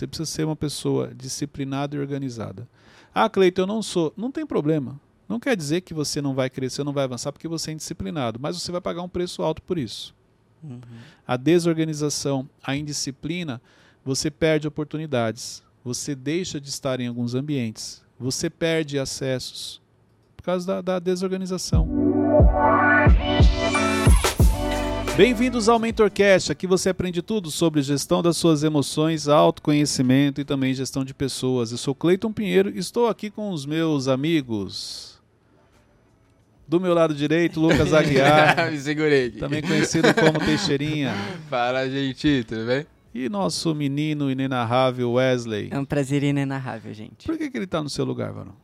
Você precisa ser uma pessoa disciplinada e organizada. Ah, Cleiton, eu não sou. Não tem problema. Não quer dizer que você não vai crescer, não vai avançar porque você é indisciplinado, mas você vai pagar um preço alto por isso. Uhum. A desorganização, a indisciplina, você perde oportunidades. Você deixa de estar em alguns ambientes. Você perde acessos por causa da, da desorganização. Bem-vindos ao MentorCast. Aqui você aprende tudo sobre gestão das suas emoções, autoconhecimento e também gestão de pessoas. Eu sou Cleiton Pinheiro e estou aqui com os meus amigos. Do meu lado direito, Lucas Aguiar, Me segurei aqui. também conhecido como Teixeirinha. Fala, gente, tudo bem? E nosso menino inenarrável Wesley. É um prazer inenarrável, gente. Por que, que ele tá no seu lugar, Varão?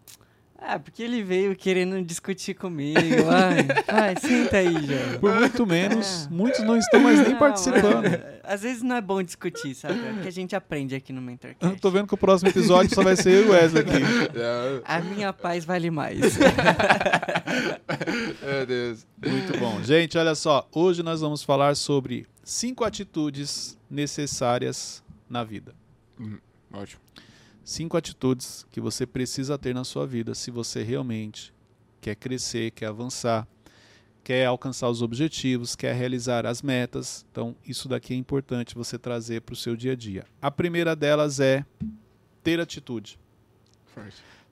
Ah, porque ele veio querendo discutir comigo. Ai, ai senta aí, já. Por muito menos, muitos não estão mais nem Não, participando. é, Às vezes não é bom discutir, sabe? É o que a gente aprende aqui no Eu MentorCast. tô vendo que o próximo episódio só vai ser eu e o Wesley aqui. A minha paz vale mais. Meu Deus. Muito bom. Gente, olha só. Hoje nós vamos falar sobre cinco atitudes necessárias na vida. Ótimo. Cinco atitudes que você precisa ter na sua vida se você realmente quer crescer, quer avançar, quer alcançar os objetivos, quer realizar as metas. Então, isso daqui é importante você trazer para o seu dia a dia. A primeira delas é ter atitude.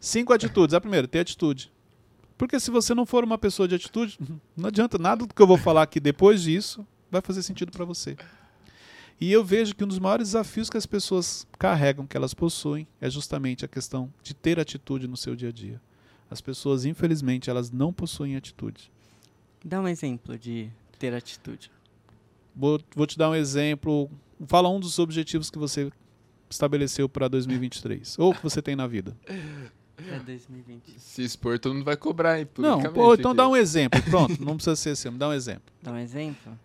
Cinco atitudes. A primeira, ter atitude. Porque se você não for uma pessoa de atitude, não adianta nada do que eu vou falar aqui depois disso vai fazer sentido para você. E eu vejo que um dos maiores desafios que as pessoas carregam, que elas possuem, é justamente a questão de ter atitude no seu dia a dia. As pessoas, infelizmente, elas não possuem atitude. Dá um exemplo de ter atitude. Vou, vou te dar um exemplo. Fala um dos objetivos que você estabeleceu para 2023, ou que você tem na vida. Pra 2020. Se expor, todo mundo vai cobrar, hein? Não, pô, então aqui. dá um exemplo. Pronto, não precisa ser assim, dá um exemplo. Dá um exemplo?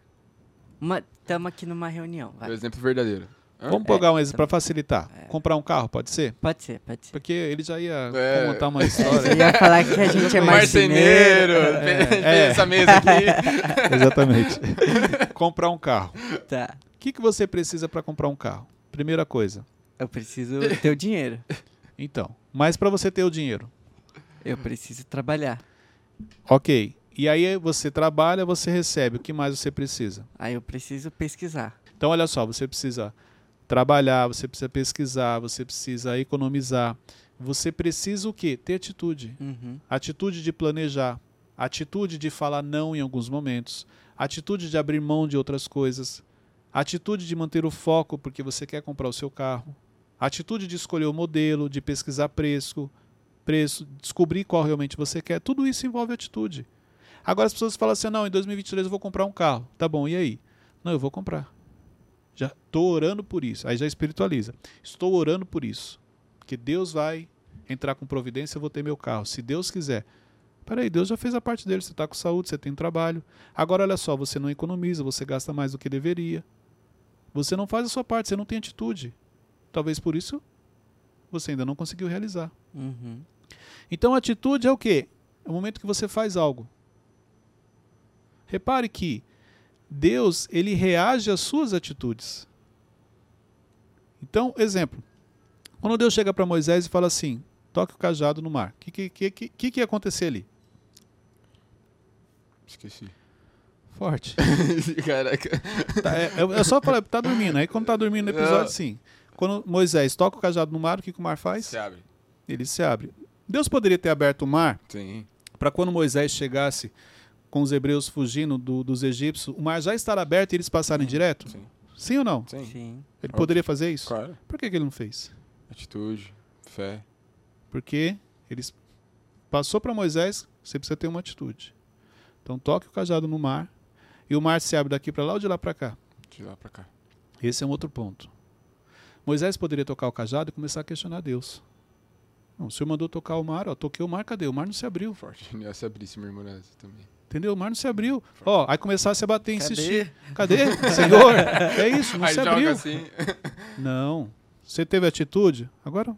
Tamo aqui numa reunião. vai. O exemplo verdadeiro. Hã? Vamos É, pegar um exemplo tá- para facilitar. É. Comprar um carro, pode ser? Pode ser, pode ser. Porque ele já ia É. contar uma É, história. você ia falar que a gente é marceneiro. Marceneiro. É, é. essa mesa aqui. Exatamente. comprar um carro. Tá. O que, que você precisa para comprar um carro? Primeira coisa. Eu preciso ter o dinheiro. Então, mas para você ter o dinheiro. Eu preciso trabalhar. Ok. E aí você trabalha, você recebe. O que mais você precisa? Aí eu preciso pesquisar. Então, olha só, você precisa trabalhar, você precisa pesquisar, você precisa economizar. Você precisa o quê? Ter atitude. Uhum. Atitude de planejar, atitude de falar não em alguns momentos, atitude de abrir mão de outras coisas, atitude de manter o foco porque você quer comprar o seu carro, atitude de escolher o modelo, de pesquisar preço, preço, descobrir qual realmente você quer. Tudo isso envolve atitude. Agora as pessoas falam assim: "Não, em 2023 eu vou comprar um carro". Tá bom, e aí? Não, eu vou comprar. Já estou orando por isso. Aí já espiritualiza. Estou orando por isso. Porque Deus vai entrar com providência, eu vou ter meu carro. Se Deus quiser. Peraí, Deus já fez a parte dele. Você está com saúde, você tem trabalho. Agora, olha só, você não economiza, você gasta mais do que deveria. Você não faz a sua parte, você não tem atitude. Talvez por isso você ainda não conseguiu realizar. Uhum. Então, atitude é o quê? É o momento que você faz algo. Repare que Deus, ele reage às suas atitudes. Então, exemplo. Quando Deus chega para Moisés e fala assim: toque o cajado no mar. O que, que, que, que, que ia acontecer ali? Esqueci. Forte. Caraca. Tá, é, é só falar, tá dormindo. Aí quando tá dormindo no episódio, Não. sim. Quando Moisés toca o cajado no mar, o que, que o mar faz? Se abre. Ele se abre. Deus poderia ter aberto o mar para quando Moisés chegasse com os hebreus fugindo do- dos egípcios, o mar já estar aberto e eles passarem direto? Sim. Sim ou não? Sim. Sim. Ele poderia fazer isso? Claro. Por que, que ele não fez? Atitude, fé. Porque eles passou para Moisés, você precisa ter uma atitude. Então toque o cajado no mar e o mar se abre daqui para lá ou de lá para cá. De lá pra cá. Esse é um outro ponto. Moisés poderia tocar o cajado e começar a questionar Deus. Não, o Senhor mandou tocar o mar, ó, toquei o mar, cadê? O mar não se abriu. Forte. Não ia se abrir se murmurasse também. Entendeu? O mar não se abriu. Ó, aí começasse a bater, insistir. Cadê? Cadê? Senhor? É isso, não Aí se joga abriu. assim. Não. Você teve atitude? Agora.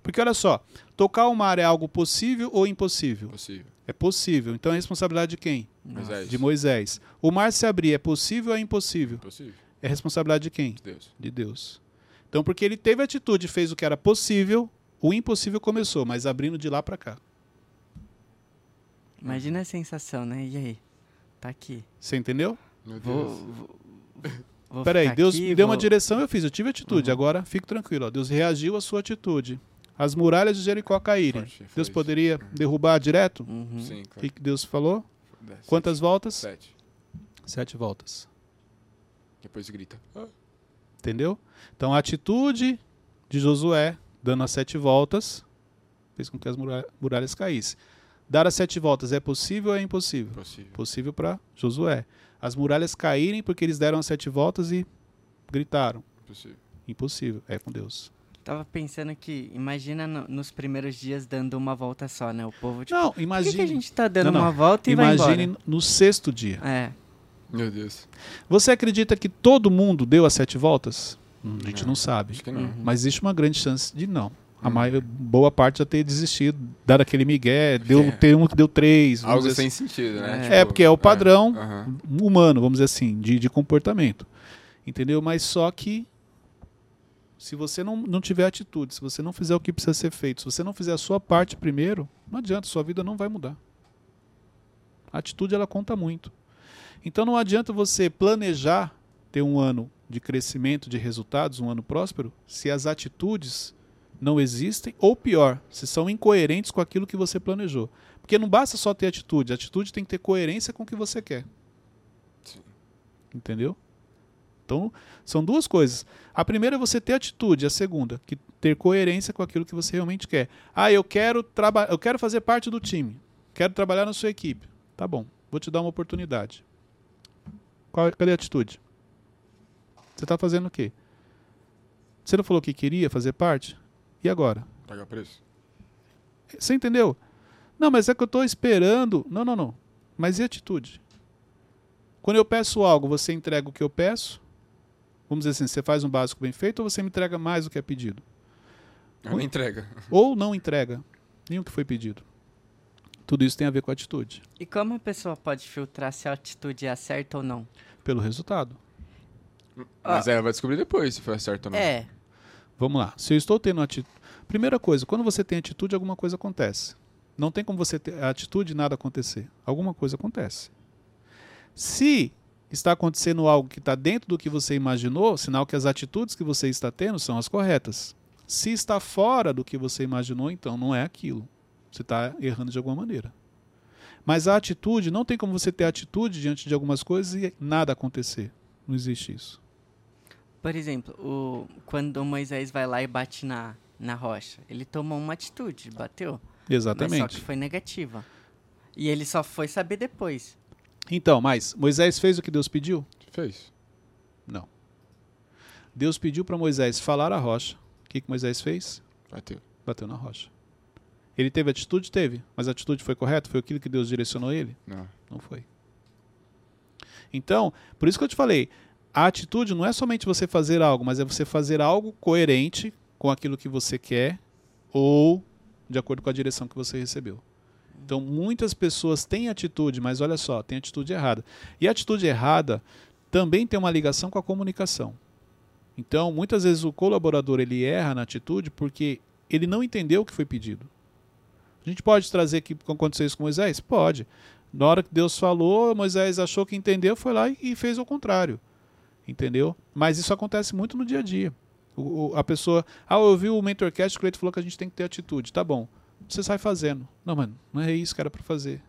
Porque olha só, tocar o mar é algo possível ou impossível? Possível. É possível. Então é responsabilidade de quem? Moisés. De Moisés. O mar se abrir é possível ou é impossível? Possível. É responsabilidade de quem? Deus. De Deus. Então, porque ele teve atitude, fez o que era possível, o impossível começou, mas abrindo de lá para cá. Imagina a sensação, né? E aí? Tá aqui. Você entendeu? Meu Vou. Deus. vou, vou Peraí, ficar Deus aqui, me deu uma vou- direção, eu fiz, eu tive atitude. Uhum. Agora, fique tranquilo, ó. Deus reagiu à sua atitude. As muralhas de Jericó caírem. Deus isso. poderia derrubar direto? Uhum. Sim, O claro. que, que Deus falou? Quantas voltas? Sete. Sete voltas. Depois grita. Ah, Entendeu? Então a atitude de Josué, dando as sete voltas, fez com que as mura- muralhas caíssem. Dar as sete voltas é possível ou é impossível? possível. Possível para Josué. As muralhas caírem porque eles deram as sete voltas e gritaram. Possível. Impossível. É com Deus. Tava pensando que, imagina no- nos primeiros dias dando uma volta só, né? O povo, tipo, Não, por que, que imagine. a gente tá dando Não, não. uma volta e vai Imagine no sexto dia. É. Meu Deus. Você acredita que todo mundo deu as sete voltas? Hum, a gente Não. não sabe. Acho que não. Uhum. Mas existe uma grande chance de não. A Hum. mai- boa parte já ter desistido, dado aquele migué, deu, É. tem um que deu três. Algo sem assim. sentido, né? É. É, porque é o padrão. aham. humano, vamos dizer assim, de, de comportamento. Entendeu? Mas só que se você não, não tiver atitude, se você não fizer o que precisa ser feito, se você não fizer a sua parte primeiro, não adianta, sua vida não vai mudar. A atitude ela conta muito. Então não adianta você planejar ter um ano de crescimento, de resultados, um ano próspero, se as atitudes não existem, ou pior, se são incoerentes com aquilo que você planejou. Porque não basta só ter atitude, a atitude tem que ter coerência com o que você quer. Sim. Entendeu? Então, são duas coisas. A primeira é você ter atitude, a segunda, que ter coerência com aquilo que você realmente quer. Ah, eu quero trabalhar, eu quero fazer parte do time. Quero trabalhar na sua equipe. Tá bom, vou te dar uma oportunidade. Qual, cadê a atitude? Você está fazendo o quê? Você não falou que queria fazer parte? E agora? Paga preço. Você entendeu? Não, mas é que eu estou esperando. Não, não, não. Mas e atitude? Quando eu peço algo, você entrega o que eu peço? Vamos dizer assim, você faz um básico bem feito ou você me entrega mais do que é pedido? É uma entrega. Ou não entrega nem o que foi pedido. Tudo isso tem a ver com a atitude, E como a pessoa pode filtrar se a atitude é certa ou não? pelo resultado. Mas ela vai descobrir depois se foi certo ou não. É. Vamos lá. Se eu estou tendo atitude. Primeira coisa, quando você tem atitude, alguma coisa acontece. Não tem como você ter atitude e nada acontecer. Alguma coisa acontece. Se está acontecendo algo que está dentro do que você imaginou, sinal que as atitudes que você está tendo são as corretas. Se está fora do que você imaginou, então não é aquilo. Você está errando de alguma maneira. Mas a atitude, não tem como você ter atitude diante de algumas coisas e nada acontecer. Não existe isso. Por exemplo, o, quando o Moisés vai lá e bate na, na rocha, ele tomou uma atitude, bateu. Mas só Exatamente. que foi negativa. E ele só foi saber depois. Então, mas Moisés fez o que Deus pediu? Fez. Não. Deus pediu para Moisés falar a rocha. O que, que Moisés fez? Bateu. Bateu na rocha. Ele teve atitude? Teve. Mas a atitude foi correta? Foi aquilo que Deus direcionou ele? Não. Não foi. Então, por isso que eu te falei, a atitude não é somente você fazer algo, mas é você fazer algo coerente com aquilo que você quer ou de acordo com a direção que você recebeu. Então, muitas pessoas têm atitude, mas olha só, tem atitude errada. E a atitude errada também tem uma ligação com a comunicação. Então, muitas vezes o colaborador ele erra na atitude porque ele não entendeu o que foi pedido. A gente pode trazer que aconteceu isso com Moisés? Pode. Na hora que Deus falou, Moisés achou que entendeu, foi lá e fez o contrário. Entendeu? Mas isso acontece muito no dia a dia. O, o- a pessoa, ah, eu ouvi o Mentorcast, o Cleiton falou que a gente tem que ter atitude. Tá bom. Você sai fazendo. Não, mano, não é isso que era para fazer.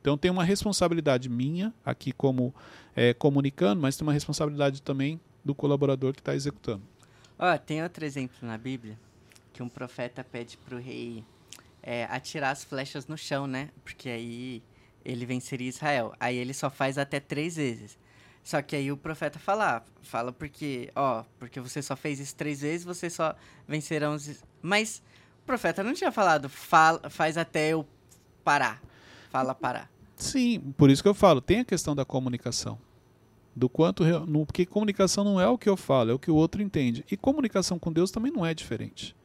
Então tem uma responsabilidade minha aqui como é, comunicando, mas tem uma responsabilidade também do colaborador que está executando. Ó, tem outro exemplo na Bíblia que um profeta pede pro rei é, atirar as flechas no chão, né? Porque aí ele venceria Israel. Aí ele só faz até três vezes. Só que aí o profeta fala, fala porque, ó, porque você só fez isso três vezes, você só vencerão os... is-" Mas o profeta não tinha falado, fala, faz até eu parar. Fala parar. Sim, por isso que eu falo, tem a questão da comunicação. Do quanto. no- Porque comunicação não é o que eu falo, é o que o outro entende. E comunicação com Deus também não é diferente.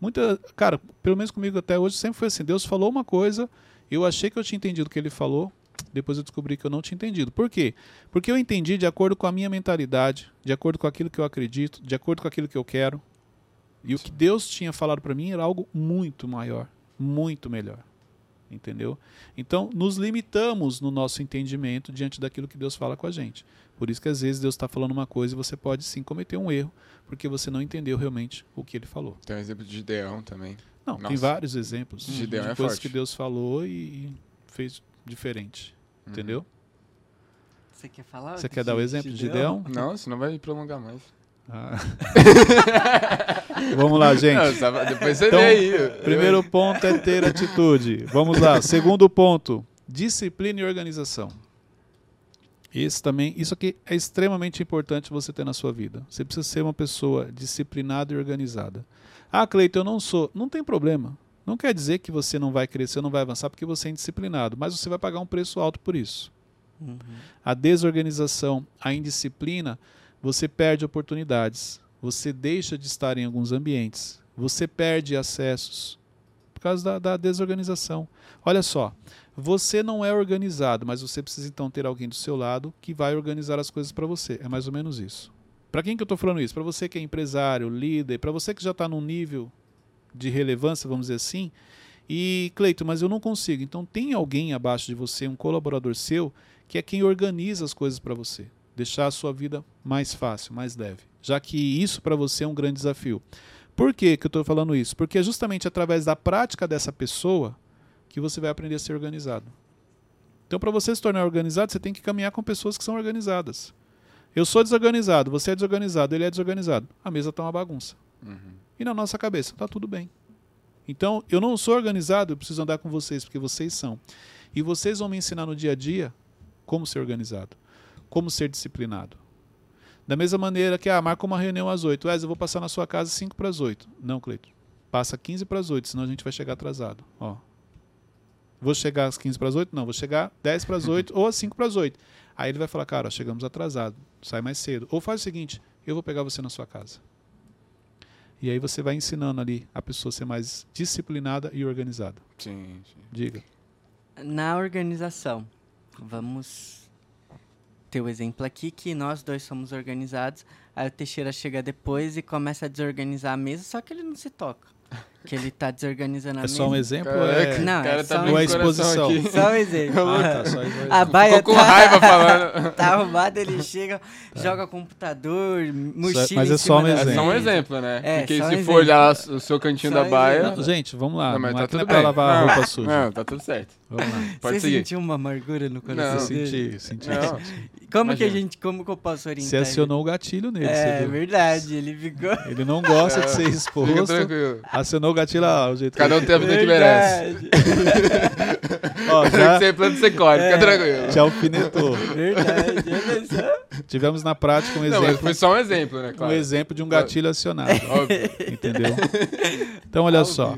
Muita. Cara, pelo menos comigo até hoje sempre foi assim: Deus falou uma coisa, eu achei que eu tinha entendido o que ele falou, Depois eu descobri que eu não tinha entendido. Por quê? Porque eu entendi de acordo com a minha mentalidade, de acordo com aquilo que eu acredito, de acordo com aquilo que eu quero. E o que Deus tinha falado para mim era algo muito maior, muito melhor. Entendeu? Então, nos limitamos no nosso entendimento diante daquilo que Deus fala com a gente. Por isso que às vezes Deus está falando uma coisa e você pode sim cometer um erro, porque você não entendeu realmente o que ele falou. Tem um exemplo de Gideão também. Não, tem Nossa. vários exemplos de Gideão é coisas forte. que Deus falou e fez diferente. Uhum. Entendeu? Você quer falar? Você quer dar o exemplo de Gideão? Não, senão vai prolongar mais. Ah. Vamos lá, gente. Não, só- depois você Então, vê aí. Primeiro ponto é ter atitude. Vamos lá. Segundo ponto, disciplina e organização. Esse também, isso aqui é extremamente importante você ter na sua vida. Você precisa ser uma pessoa disciplinada e organizada. Ah, Cleiton, eu não sou. Não tem problema. Não quer dizer que você não vai crescer, não vai avançar porque você é indisciplinado, mas você vai pagar um preço alto por isso. Uhum. A desorganização, a indisciplina, você perde oportunidades. Você deixa de estar em alguns ambientes. Você perde acessos por causa da, da desorganização. Olha só, você não é organizado, mas você precisa então ter alguém do seu lado que vai organizar as coisas para você. É mais ou menos isso. Para quem que eu estou falando isso? Para você que é empresário, líder, para você que já está num nível de relevância, vamos dizer assim. E, Cleito, mas eu não consigo. Então tem alguém abaixo de você, um colaborador seu, que é quem organiza as coisas para você. Deixar a sua vida mais fácil, mais leve. Já que isso para você é um grande desafio. Por que, que eu estou falando isso? Porque é justamente através da prática dessa pessoa que você vai aprender a ser organizado. Então, para você se tornar organizado, você tem que caminhar com pessoas que são organizadas. Eu sou desorganizado, você é desorganizado, ele é desorganizado. A mesa está uma bagunça. Uhum. E na nossa cabeça, está tudo bem. Então, eu não sou organizado, eu preciso andar com vocês, porque vocês são. E vocês vão me ensinar no dia a dia como ser organizado, como ser disciplinado. Da mesma maneira que, ah, marca uma reunião às 8. Wes, eu vou passar na sua casa 5 para as 8. Não, Cleito. Passa 15 para as 8, senão a gente vai chegar atrasado. Ó. Vou chegar às 15 para as 8? Não, vou chegar 10 para as 8 ou às 5 para as 8. Aí ele vai falar, cara, ó, chegamos atrasado, sai mais cedo. Ou faz o seguinte, eu vou pegar você na sua casa. E aí você vai ensinando ali a pessoa a ser mais disciplinada e organizada. Sim, sim. Diga. Na organização, vamos ter o exemplo aqui que nós dois somos organizados. Aí o Teixeira chega depois e começa a desorganizar a mesa, só que ele não se toca. Que ele tá desorganizando a É mesa. só um exemplo? É... Não, o cara é tá só uma o coração exposição. aqui. Só um exemplo. Ah, tá, só. A baia Ficou com tá, raiva falando. tá arrumada, ele chega, joga computador, mochila mas é só um da É só um exemplo, né? É, Porque só um se exemplo. for olhar o seu cantinho Só da um baia. exemplo. Não, gente, vamos lá. Não, Não, mas é tá não é tudo pra bem. lavar a Não, roupa suja. Não, tá tudo certo. Vamos lá. Pode Você seguir. sentiu uma amargura no coração Não. dele? Senti, senti. Não. Como que a Imagina. gente, como que eu posso orientar Você ele? acionou o gatilho nele, É verdade, ele ficou... Ele não gosta de ser Fica exposto. tranquilo. Acionou o gatilho lá, o jeito Cada um tem a vida que merece. Verdade, Ó, Já... Você plano, você corre, fica É. tranquilo. já alfinetou. verdade. Tivemos na prática um Não, exemplo, foi só um exemplo, né? um Claro. exemplo de um gatilho acionado. Óbvio. Entendeu? Então, olha Ao só.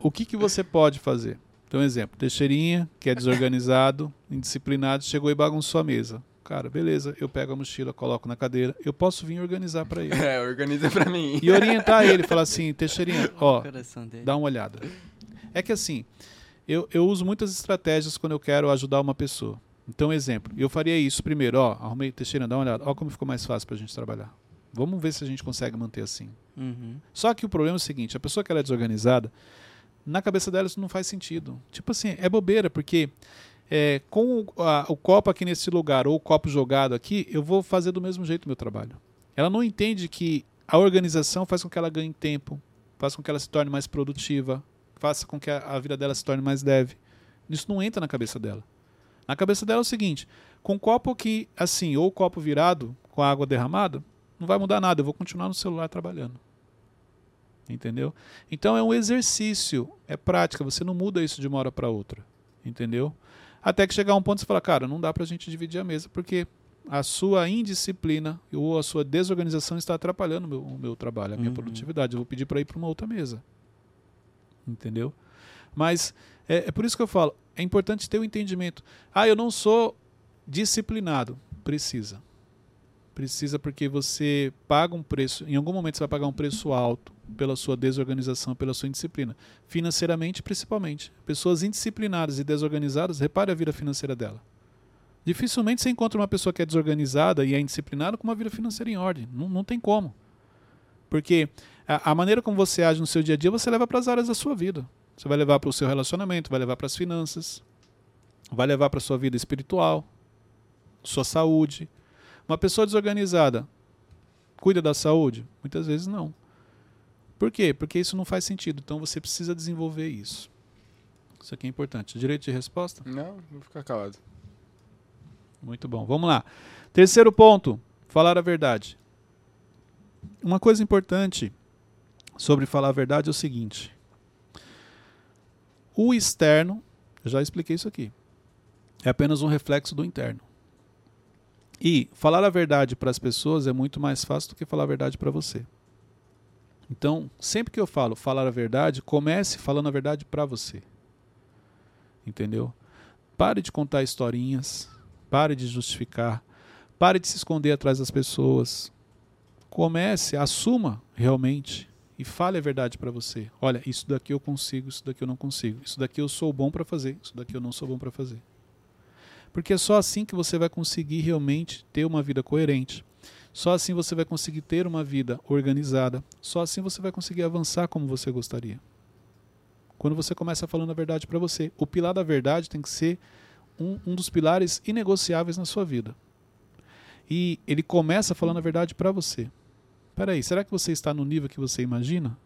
O que, que você pode fazer? Então, exemplo, Teixeirinha, que é desorganizado, indisciplinado, chegou e bagunçou a mesa. Cara, beleza, eu pego a mochila, coloco na cadeira, eu posso vir organizar para ele. É, organiza pra mim. E orientar ele, falar assim, Teixeirinha, ó, dá uma olhada. É que assim, eu, eu uso muitas estratégias quando eu quero ajudar uma pessoa. Então, exemplo, eu faria isso primeiro, ó, arrumei, Teixeira, dá uma olhada, ó como ficou mais fácil pra gente trabalhar. Vamos ver se a gente consegue manter assim. Uhum. Só que o problema é o seguinte, a pessoa que ela é desorganizada, na cabeça dela isso não faz sentido. Tipo assim, é bobeira, porque é, com o, a- o copo aqui nesse lugar ou o copo jogado aqui, eu vou fazer do mesmo jeito o meu trabalho. Ela não entende que a organização faz com que ela ganhe tempo, faz com que ela se torne mais produtiva, faça com que a, a vida dela se torne mais leve. Isso não entra na cabeça dela. Na cabeça dela é o seguinte: com o copo aqui assim, ou o copo virado, com a água derramada, não vai mudar nada, eu vou continuar no celular trabalhando. Entendeu? Então é um exercício, é prática, você não muda isso de uma hora para outra. Entendeu? Até que chegar um ponto você fala, cara, não dá pra gente dividir a mesa, porque a sua indisciplina ou a sua desorganização está atrapalhando o meu, o meu trabalho, a minha Uhum. produtividade. Eu vou pedir para ir para uma outra mesa. Entendeu? Mas é, é por isso que eu falo, é importante ter o entendimento. Ah, eu não sou disciplinado. Precisa. Precisa porque você paga um preço, em algum momento você vai pagar um preço alto pela sua desorganização, pela sua indisciplina. Financeiramente, principalmente. Pessoas indisciplinadas e desorganizadas, repare a vida financeira dela. Dificilmente você encontra uma pessoa que é desorganizada e é indisciplinada com uma vida financeira em ordem. Não, não tem como. Porque a, a maneira como você age no seu dia a dia, você leva para as áreas da sua vida. Você vai levar para o seu relacionamento, vai levar para as finanças, vai levar para a sua vida espiritual, sua saúde. Uma pessoa desorganizada cuida da saúde? Muitas vezes não. Por quê? Porque isso não faz sentido. Então você precisa desenvolver isso. Isso aqui é importante. Direito de resposta? Não, vou ficar calado. Muito bom. Vamos lá. Terceiro ponto: falar a verdade. Uma coisa importante sobre falar a verdade é o seguinte: o externo, eu já expliquei isso aqui, é apenas um reflexo do interno. E falar a verdade para as pessoas é muito mais fácil do que falar a verdade para você. Então, sempre que eu falo falar a verdade, comece falando a verdade para você. Entendeu? Pare de contar historinhas, pare de justificar, pare de se esconder atrás das pessoas. Comece, assuma realmente e fale a verdade para você. Olha, isso daqui eu consigo, isso daqui eu não consigo. Isso daqui eu sou bom para fazer, isso daqui eu não sou bom para fazer. Porque é só assim que você vai conseguir realmente ter uma vida coerente. Só assim você vai conseguir ter uma vida organizada. Só assim você vai conseguir avançar como você gostaria. Quando você começa falando a verdade para você, o pilar da verdade tem que ser um, um dos pilares inegociáveis na sua vida. E ele começa falando a verdade para você. Peraí, será que você está no nível que você imagina?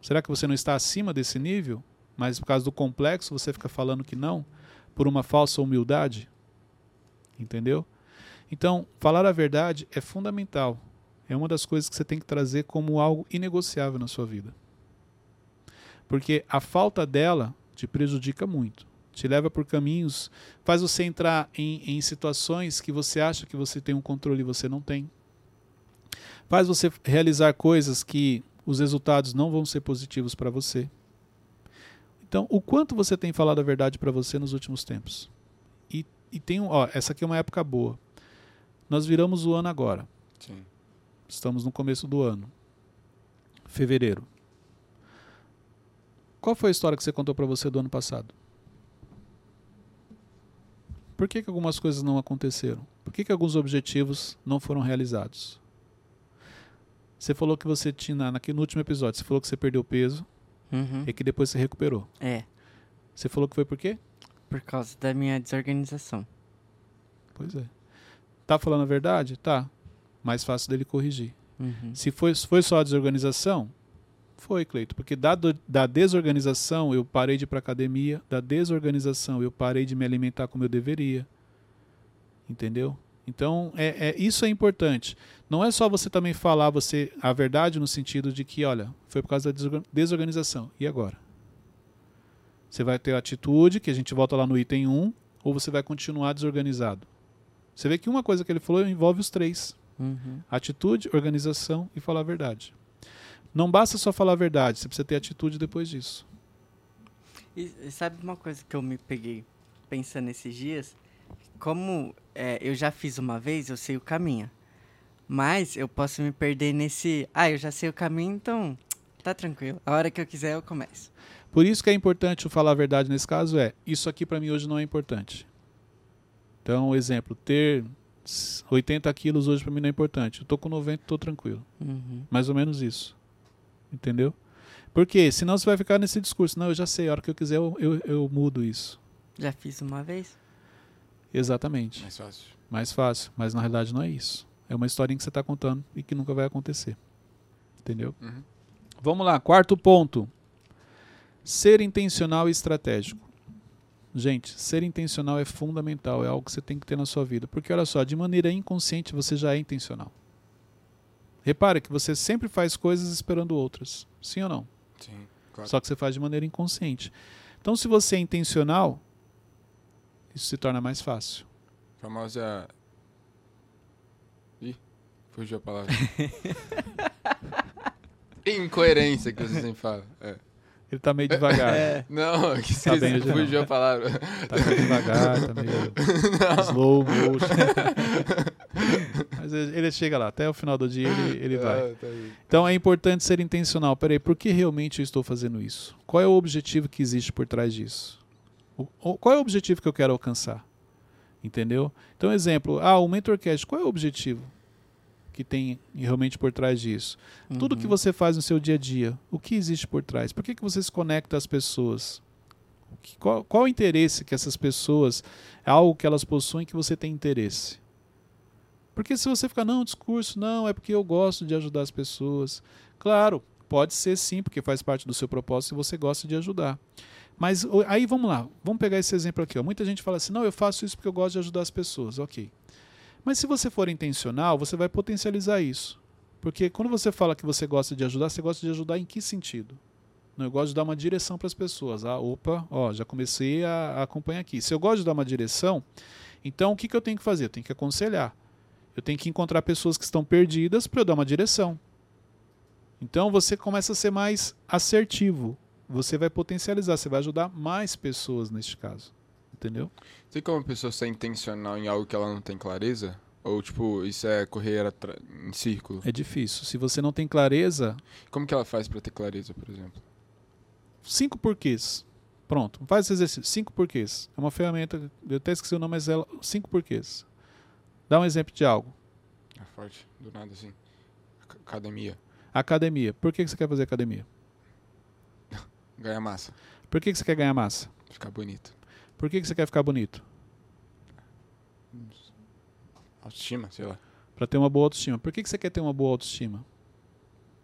Será que você não está acima desse nível? Mas por causa do complexo você fica falando que não? Por uma falsa humildade? Entendeu? Então, falar a verdade é fundamental. É uma das coisas que você tem que trazer como algo inegociável na sua vida. Porque a falta dela te prejudica muito. Te leva por caminhos, faz você entrar em, em situações que você acha que você tem um controle e você não tem. Faz você realizar coisas que os resultados não vão ser positivos para você. Então, o quanto você tem falado a verdade para você nos últimos tempos? E, e tem, ó, essa aqui é uma época boa. Nós viramos o ano agora. Sim. Estamos no começo do ano. Fevereiro. Qual foi a história que você contou para você do ano passado? Por que, que algumas coisas não aconteceram? Por que, que alguns objetivos não foram realizados? Você falou que você tinha, naquele, último episódio, você falou que você perdeu peso, Uhum. e que depois você recuperou. É, Você falou que foi por quê? por causa da minha desorganização. Pois é. Tá falando a verdade? Tá. Mais fácil dele corrigir. Uhum. Se foi, foi só a desorganização, foi, Cleito. Porque da, do- da desorganização eu parei de ir pra academia, da desorganização eu parei de me alimentar como eu deveria. Entendeu? Então, é, é- isso é importante. Não é só você também falar você a verdade no sentido de que, olha, foi por causa da desorga- desorganização. E agora? Você vai ter atitude, que a gente volta lá no item 1, ou você vai continuar desorganizado? Você vê que uma coisa que ele falou envolve os três. Uhum. Atitude, organização e falar a verdade. Não basta só falar a verdade, você precisa ter atitude depois disso. E, e sabe uma coisa que eu me peguei pensando esses dias? Como é, eu já fiz uma vez, eu sei o caminho. Mas eu posso me perder nesse. Ah, eu já sei o caminho, então tá tranquilo. A hora que eu quiser eu começo. Por isso que é importante o falar a verdade nesse caso é, isso aqui para mim hoje não é importante. Então, exemplo, ter 80 quilos hoje para mim não é importante. Eu tô com 90, tô tranquilo. Uhum. Mais ou menos isso. Entendeu? Porque senão você vai ficar nesse discurso, não, eu já sei, a hora que eu quiser eu, eu, eu mudo isso. Já fiz uma vez? Exatamente. Mais fácil. mais fácil, mas na realidade não é isso. É uma historinha que você está contando e que nunca vai acontecer. Entendeu? Uhum. Vamos lá, quarto ponto. Ser intencional e estratégico. Gente, ser intencional é fundamental, é algo que você tem que ter na sua vida. Porque olha só, de maneira inconsciente você já é intencional. Repare que você sempre faz coisas esperando outras. Sim ou não? Sim, claro. Só que você faz de maneira inconsciente. Então, se você é intencional, isso se torna mais fácil. Famosa. Ih, fugiu a palavra. Incoerência que você sempre fala. É. Ele tá meio devagar. É. Não, que Tá bem, já não. fugiu a palavra. Tá meio devagar, tá meio slow motion. Mas ele chega lá, até o final do dia ele, ele vai. Ah, tá aí. Então é importante ser intencional. Peraí, por que realmente eu estou fazendo isso? Qual é o objetivo que existe por trás disso? Qual é o objetivo que eu quero alcançar? Entendeu? Então, exemplo, ah, o MentorCast, qual é o objetivo que tem realmente por trás disso? Tudo que Uhum. você faz no seu dia a dia, o que existe por trás? Por que, que você se conecta às pessoas? Qual, qual o interesse que essas pessoas, é algo que elas possuem que você tem interesse? Porque se você ficar, não, discurso, não, é porque eu gosto de ajudar as pessoas. Claro, pode ser sim, porque faz parte do seu propósito e você gosta de ajudar. Mas aí vamos lá, vamos pegar esse exemplo aqui. Ó. Muita gente fala assim, não, eu faço isso porque eu gosto de ajudar as pessoas. Ok. Mas se você for intencional, você vai potencializar isso. Porque quando você fala que você gosta de ajudar, você gosta de ajudar em que sentido? Não, eu gosto de dar uma direção para as pessoas. Ah, opa, ó, já comecei a, a acompanhar aqui. Se eu gosto de dar uma direção, então o que, que eu tenho que fazer? Eu tenho que aconselhar. Eu tenho que encontrar pessoas que estão perdidas para eu dar uma direção. Então você começa a ser mais assertivo. Você vai potencializar, você vai ajudar mais pessoas neste caso. Entendeu? Tem como a pessoa ser intencional em algo que ela não tem clareza? Ou, tipo, isso é correr em círculo? É difícil. Se você não tem clareza, Como que ela faz pra ter clareza, por exemplo? cinco porquês. Pronto, faz esse exercício. Cinco porquês. É uma ferramenta, eu até esqueci o nome, mas ela. Cinco porquês. Dá um exemplo de algo. É forte, do nada assim. Ac- Academia. Academia. Por que que você quer fazer academia? Ganhar massa. Por que que você quer ganhar massa? Ficar bonito. Por que que você quer ficar bonito? Autoestima, sei lá. Para ter uma boa autoestima. Por que que você quer ter uma boa autoestima?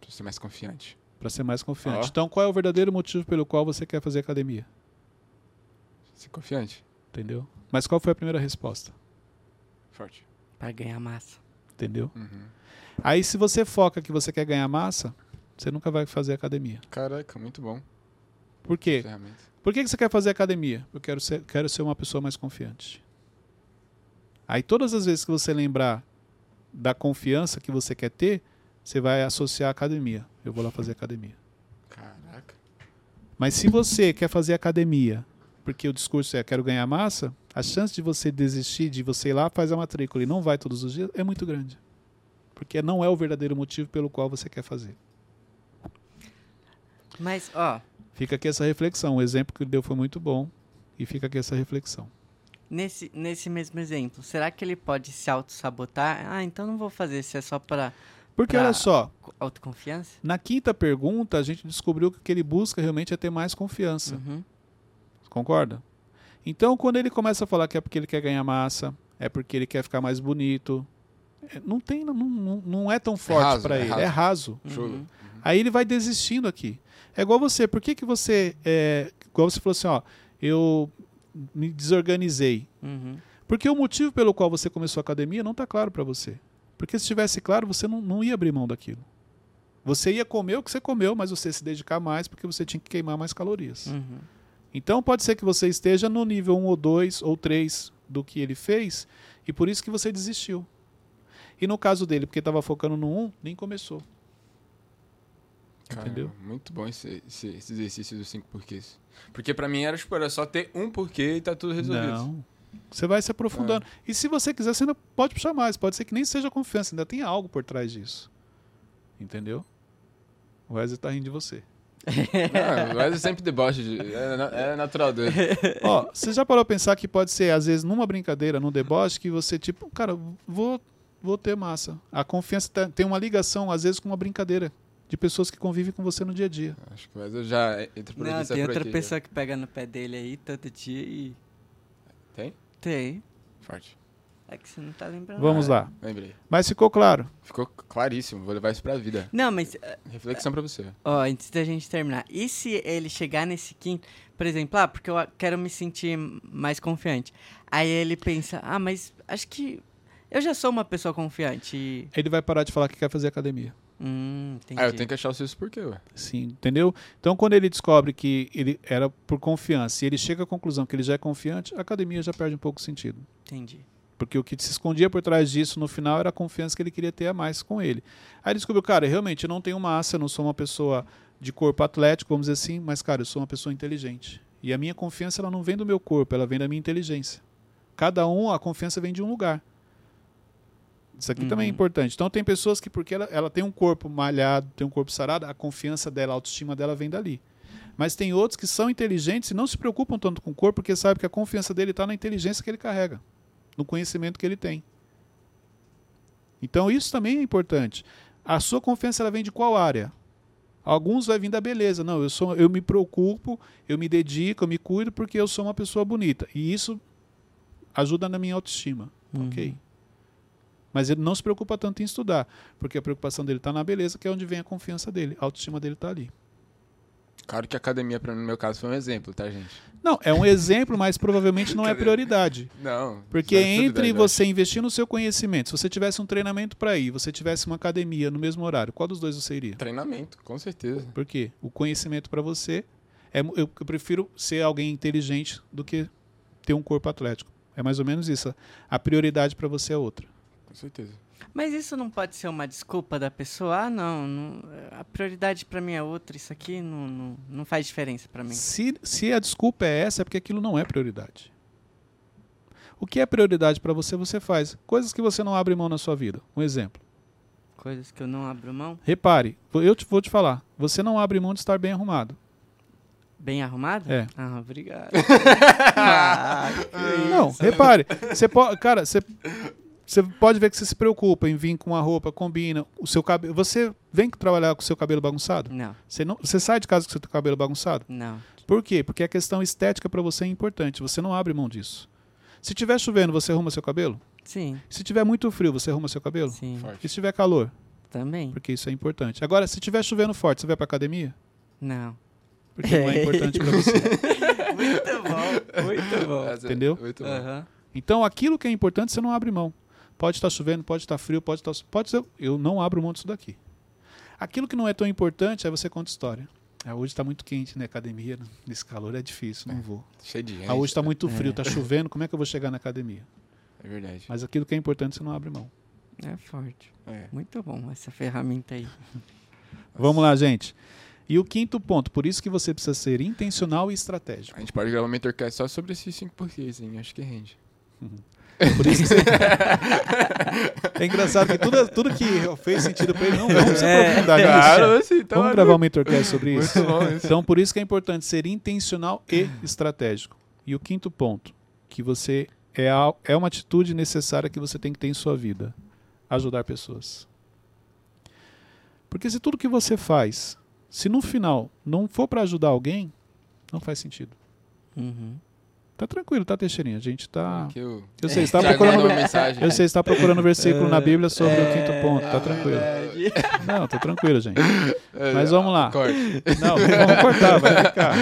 Pra ser mais confiante. Para ser mais confiante. Então, qual é o verdadeiro motivo pelo qual você quer fazer academia? Ser confiante. Entendeu? Mas qual foi a primeira resposta? Forte. Pra ganhar massa. Entendeu? Uhum. Aí, se você foca que você quer ganhar massa, você nunca vai fazer academia. Caraca, muito bom. Por quê? Por que que você quer fazer academia? Eu quero ser, quero ser uma pessoa mais confiante. Aí todas as vezes que você lembrar da confiança que você quer ter, você vai associar a academia. Eu vou lá fazer academia. Caraca. Mas se você quer fazer academia, porque o discurso é quero ganhar massa, a chance de você desistir, de você ir lá, faz a matrícula e não vai todos os dias, é muito grande. Porque não é o verdadeiro motivo pelo qual você quer fazer. Mas, ó, Fica aqui essa reflexão. O exemplo que ele deu foi muito bom. E fica aqui essa reflexão. nesse, nesse mesmo exemplo, será que ele pode se auto-sabotar? Ah, então não vou fazer, se é só pra Porque Pra- olha só, co- autoconfiança? Na quinta pergunta, a gente descobriu que o que ele busca realmente é ter mais confiança. Uhum. Concorda? Então, quando ele começa a falar que é porque ele quer ganhar massa, é porque ele quer ficar mais bonito, é, não tem, não, não, não é tão forte raso, para é ele, raso. é raso. Uhum. Aí ele vai desistindo aqui. É igual você, por que, que você, é, igual você falou assim, ó, eu me desorganizei. Uhum. Porque o motivo pelo qual você começou a academia não está claro para você. Porque se estivesse claro, você não, não ia abrir mão daquilo. Você ia comer o que você comeu, mas você ia se dedicar mais porque você tinha que queimar mais calorias. Uhum. Então pode ser que você esteja no nível 1 ou 2 ou 3 do que ele fez e por isso que você desistiu. E no caso dele, porque estava focando no 1, nem começou. Caramba, Entendeu? Muito bom esse, esse, esse exercício dos cinco porquês. Porque pra mim era, tipo, era só ter um porquê e tá tudo resolvido. Não. Você vai se aprofundando. E se você quiser, você ainda pode puxar mais. Pode ser que nem seja confiança, ainda tem algo por trás disso. Entendeu? O Wesley tá rindo de você. Não, mas é sempre deboche. De, é, é natural dele. Ó, você já parou a pensar que pode ser, às vezes, numa brincadeira, num deboche, que você, tipo, cara, vou, vou ter massa. A confiança tá- tem uma ligação, às vezes, com uma brincadeira. De pessoas que convivem com você no dia a dia. Acho que mas eu já entro por Não, tem por outra aqui, pessoa que pega no pé dele aí todo dia e. já. Tem? Tem. Forte. É que você não tá lembrando. Vamos lá. Lembrei. Mas ficou claro. Ficou claríssimo. Vou levar isso pra vida. Não, mas Reflexão pra você. Ó, antes da gente terminar, e se ele chegar nesse quinto, por exemplo, ah, porque eu quero me sentir mais confiante. Aí ele pensa, ah, mas acho que eu já sou uma pessoa confiante. E... Ele vai parar de falar que quer fazer academia. Hum. Ah, eu tenho que achar o seu porquê, ué. Sim, entendeu? Então, quando ele descobre que ele era por confiança e ele chega à conclusão que ele já é confiante, a academia já perde um pouco o sentido. Entendi. Porque o que se escondia por trás disso no final era a confiança que ele queria ter a mais com ele. Aí ele descobriu, cara, realmente eu não tenho massa, eu não sou uma pessoa de corpo atlético, vamos dizer assim, mas, cara, eu sou uma pessoa inteligente. E a minha confiança ela não vem do meu corpo, ela vem da minha inteligência. Cada um, a confiança vem de um lugar. Isso aqui também é Uhum. importante. Então, tem pessoas que, porque ela, ela tem um corpo malhado, tem um corpo sarado, a confiança dela, a autoestima dela vem dali. Mas tem outros que são inteligentes e não se preocupam tanto com o corpo, porque sabem que a confiança dele está na inteligência que ele carrega, no conhecimento que ele tem. Então, isso também é importante. A sua confiança ela vem de qual área? Alguns vai vir da beleza. Não, eu sou, eu me preocupo, eu me dedico, eu me cuido porque eu sou uma pessoa bonita. E isso ajuda na minha autoestima. Uhum. Ok. Mas ele não se preocupa tanto em estudar, porque a preocupação dele está na beleza, que é onde vem a confiança dele. A autoestima dele está ali. Claro que a academia, no meu caso, foi um exemplo, tá, gente? Não, é um exemplo, mas provavelmente não é prioridade. Não. Porque é entre você investir no seu conhecimento, se você tivesse um treinamento para ir, você tivesse uma academia no mesmo horário, qual dos dois você iria? Treinamento, com certeza. Por quê? O conhecimento para você é eu, eu prefiro ser alguém inteligente do que ter um corpo atlético. É mais ou menos isso. A prioridade para você é outra. Com certeza. Mas isso não pode ser uma desculpa da pessoa? Ah, não, não, a prioridade pra mim é outra, isso aqui não, não, não faz diferença pra mim. Se, se a desculpa é essa, é porque aquilo não é prioridade. O que é prioridade para você, você faz. Coisas que você não abre mão na sua vida. Um exemplo. Coisas que eu não abro mão. Repare, eu te, vou te falar. Você não abre mão de estar bem arrumado. Bem arrumado? É. Ah, obrigado. ah, Não, repare. Você pode, cara, você, você pode ver que você se preocupa em vir com uma roupa, combina o seu cabelo. Você vem trabalhar com o seu cabelo bagunçado? Não, Você não, você sai de casa com o seu cabelo bagunçado? não. Por quê? Porque a questão estética para você é importante. Você não abre mão disso. Se tiver chovendo, você arruma seu cabelo? Sim, Se tiver muito frio, você arruma seu cabelo? sim. Forte. E se tiver calor? Também. Porque isso é importante. Agora, se tiver chovendo forte, você vai pra academia? Não. Porque não é importante pra você. Muito bom, muito bom. Entendeu? Muito bom. Aham. Então, aquilo que é importante, você não abre mão. Pode estar chovendo, pode estar frio, pode estar. Pode ser. Eu não abro mão disso daqui. Aquilo que não é tão importante, aí você conta história. Ah, hoje está muito quente, né? Academia, nesse calor é difícil, não vou. Cheio de gente. Ah, hoje está né? muito frio, É. está chovendo, como é que eu vou chegar na academia? É verdade. Mas aquilo que é importante, você não abre mão. É forte. É. Muito bom essa ferramenta aí. Vamos lá, gente. E o quinto ponto, por isso que você precisa ser intencional e estratégico. A gente pode gravar uma mentorcast só sobre esses cinco porquês, hein? Acho que rende. Por isso que. É engraçado que tudo, tudo que fez sentido para ele, não vamos se É. aprofundar nisso. Claro, assim, então. Vamos gravar um mentorcast sobre isso? Bom isso. Então, por isso que é importante ser intencional e estratégico. E o quinto ponto, que você é, al- é uma atitude necessária que você tem que ter em sua vida: ajudar pessoas. Porque se tudo que você faz, se no final não for para ajudar alguém, não faz sentido. Uhum. Tá tranquilo, tá, Teixeirinha? A gente tá. Que eu... Eu sei, está procurando. mensagem. Eu sei, está procurando um versículo na Bíblia sobre o É, quinto ponto. Tá tranquilo. verdade. Não, tá tranquilo, gente. É, Mas vamos lá. Corte. Não, vamos cortar, vai ficar.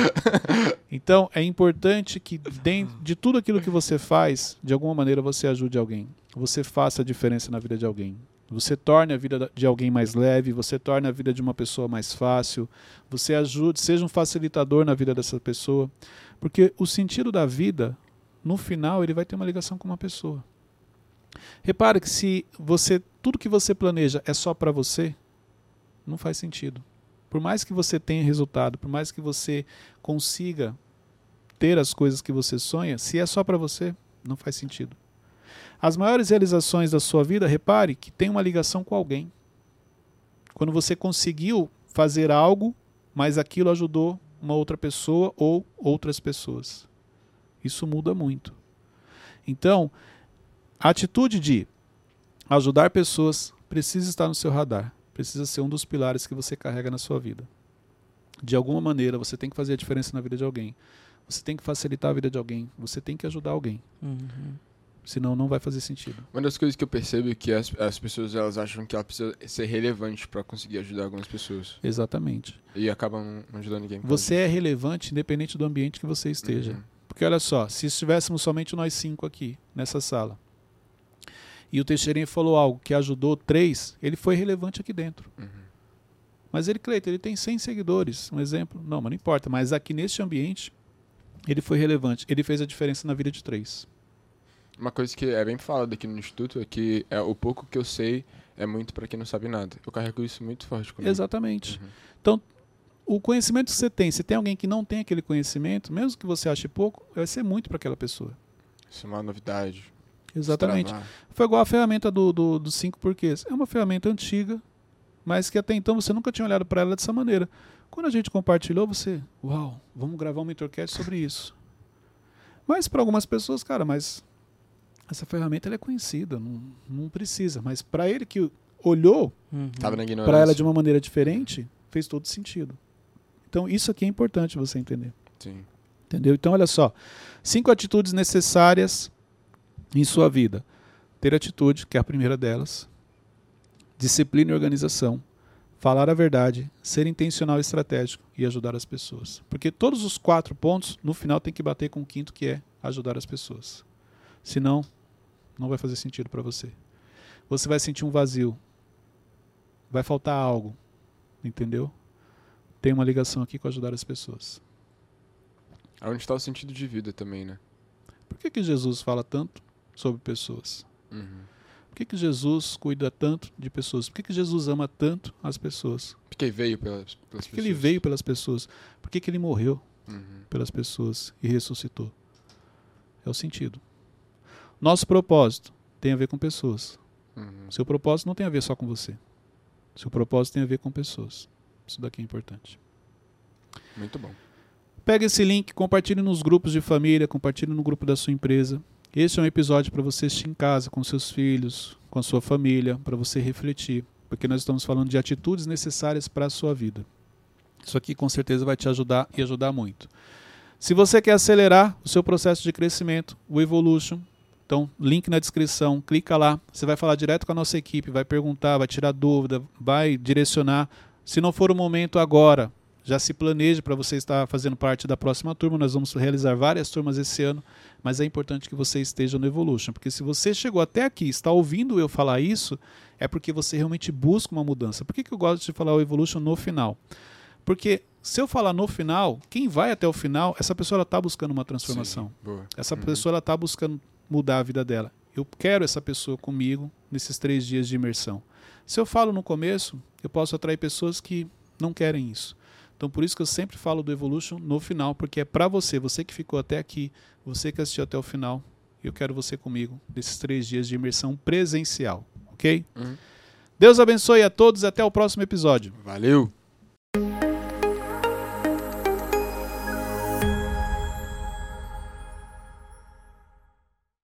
Então, é importante que dentro de tudo aquilo que você faz, de alguma maneira você ajude alguém. Você faça a diferença na vida de alguém. Você torne a vida da- de alguém mais leve, você torne a vida de uma pessoa mais fácil, você ajude, seja um facilitador na vida dessa pessoa, porque o sentido da vida, no final, ele vai ter uma ligação com uma pessoa. Repare que se você tudo que você planeja é só para você, não faz sentido. Por mais que você tenha resultado, por mais que você consiga ter as coisas que você sonha, se é só para você, não faz sentido. As maiores realizações da sua vida, repare que tem uma ligação com alguém. Quando você conseguiu fazer algo, mas aquilo ajudou uma outra pessoa ou outras pessoas. Isso muda muito. Então, a atitude de ajudar pessoas precisa estar no seu radar, precisa ser um dos pilares que você carrega na sua vida. De alguma maneira, você tem que fazer a diferença na vida de alguém. Você tem que facilitar a vida de alguém. Você tem que ajudar alguém. Uhum. Senão, não vai fazer sentido. Uma das coisas que eu percebo é que as, as pessoas elas acham que ela precisa ser relevante pra conseguir ajudar algumas pessoas. Exatamente. E acabam não ajudando ninguém. Você é relevante independente do ambiente que você esteja. Uhum. Porque olha só, se estivéssemos somente nós cinco aqui, nessa sala, e o Teixeirinha falou algo que ajudou três, ele foi relevante aqui dentro. Uhum. Mas ele, Cleiton, ele tem 100 seguidores, um exemplo. Não, mas não importa. Mas aqui neste ambiente, ele foi relevante. Ele fez a diferença na vida de três. Uma coisa que é bem falada aqui no Instituto é que é, o pouco que eu sei é muito pra quem não sabe nada. Eu carrego isso muito forte comigo. Exatamente. Uhum. Então, o conhecimento que você tem, se tem alguém que não tem aquele conhecimento, mesmo que você ache pouco, vai ser muito para aquela pessoa. Isso é uma novidade. Exatamente. Foi igual a ferramenta do, do, dos cinco porquês. É uma ferramenta antiga, mas que até então você nunca tinha olhado para ela dessa maneira. Quando a gente compartilhou, você, uau, vamos gravar um mentorcast sobre isso. Mas para algumas pessoas, cara, mas essa ferramenta ela é conhecida, não, não precisa. Mas para ele que olhou Uhum. Para ela de uma maneira diferente, fez todo sentido. Então isso aqui é importante você entender. Sim. Entendeu? Então, olha só. Cinco atitudes necessárias em sua vida. Ter atitude, que é a primeira delas. Disciplina e organização. Falar a verdade. Ser intencional e estratégico. E ajudar as pessoas. Porque todos os quatro pontos, no final, tem que bater com o quinto, que é ajudar as pessoas. Senão, não vai fazer sentido para você. Você vai sentir um vazio. Vai faltar algo. Entendeu? Tem uma ligação aqui com ajudar as pessoas. Onde está o sentido de vida também, né? Por que, que Jesus fala tanto sobre pessoas? Uhum. Por que, que Jesus cuida tanto de pessoas? Por que, que Jesus ama tanto as pessoas? Porque veio pelas, pelas Por que, pessoas. ele veio pelas pessoas? Por que, que ele morreu Uhum. pelas pessoas e ressuscitou? É o sentido. Nosso propósito tem a ver com pessoas. Uhum. Seu propósito não tem a ver só com você. Seu propósito tem a ver com pessoas. Isso daqui é importante. Muito bom. Pega esse link, compartilhe nos grupos de família, compartilhe no grupo da sua empresa. Este é um episódio para você assistir em casa, com seus filhos, com a sua família, para você refletir, porque nós estamos falando de atitudes necessárias para a sua vida. Isso aqui com certeza vai te ajudar e ajudar muito. Se você quer acelerar o seu processo de crescimento, o Evolution, então link na descrição, clica lá, você vai falar direto com a nossa equipe, vai perguntar, vai tirar dúvida, vai direcionar. Se não for o momento agora, já se planeje para você estar fazendo parte da próxima turma. Nós vamos realizar várias turmas esse ano, mas é importante que você esteja no Evolution, porque se você chegou até aqui, está ouvindo eu falar isso, é porque você realmente busca uma mudança. Por que, que eu gosto de falar o Evolution no final? Porque se eu falar no final, quem vai até o final, essa pessoa está buscando uma transformação. Sim. Essa Uhum. pessoa está buscando mudar a vida dela. Eu quero essa pessoa comigo nesses três dias de imersão. Se eu falo no começo, eu posso atrair pessoas que não querem isso. Então, por isso que eu sempre falo do Evolution no final, porque é para você, você que ficou até aqui, você que assistiu até o final. Eu quero você comigo nesses três dias de imersão presencial, ok? Uhum. Deus abençoe a todos e até o próximo episódio. Valeu!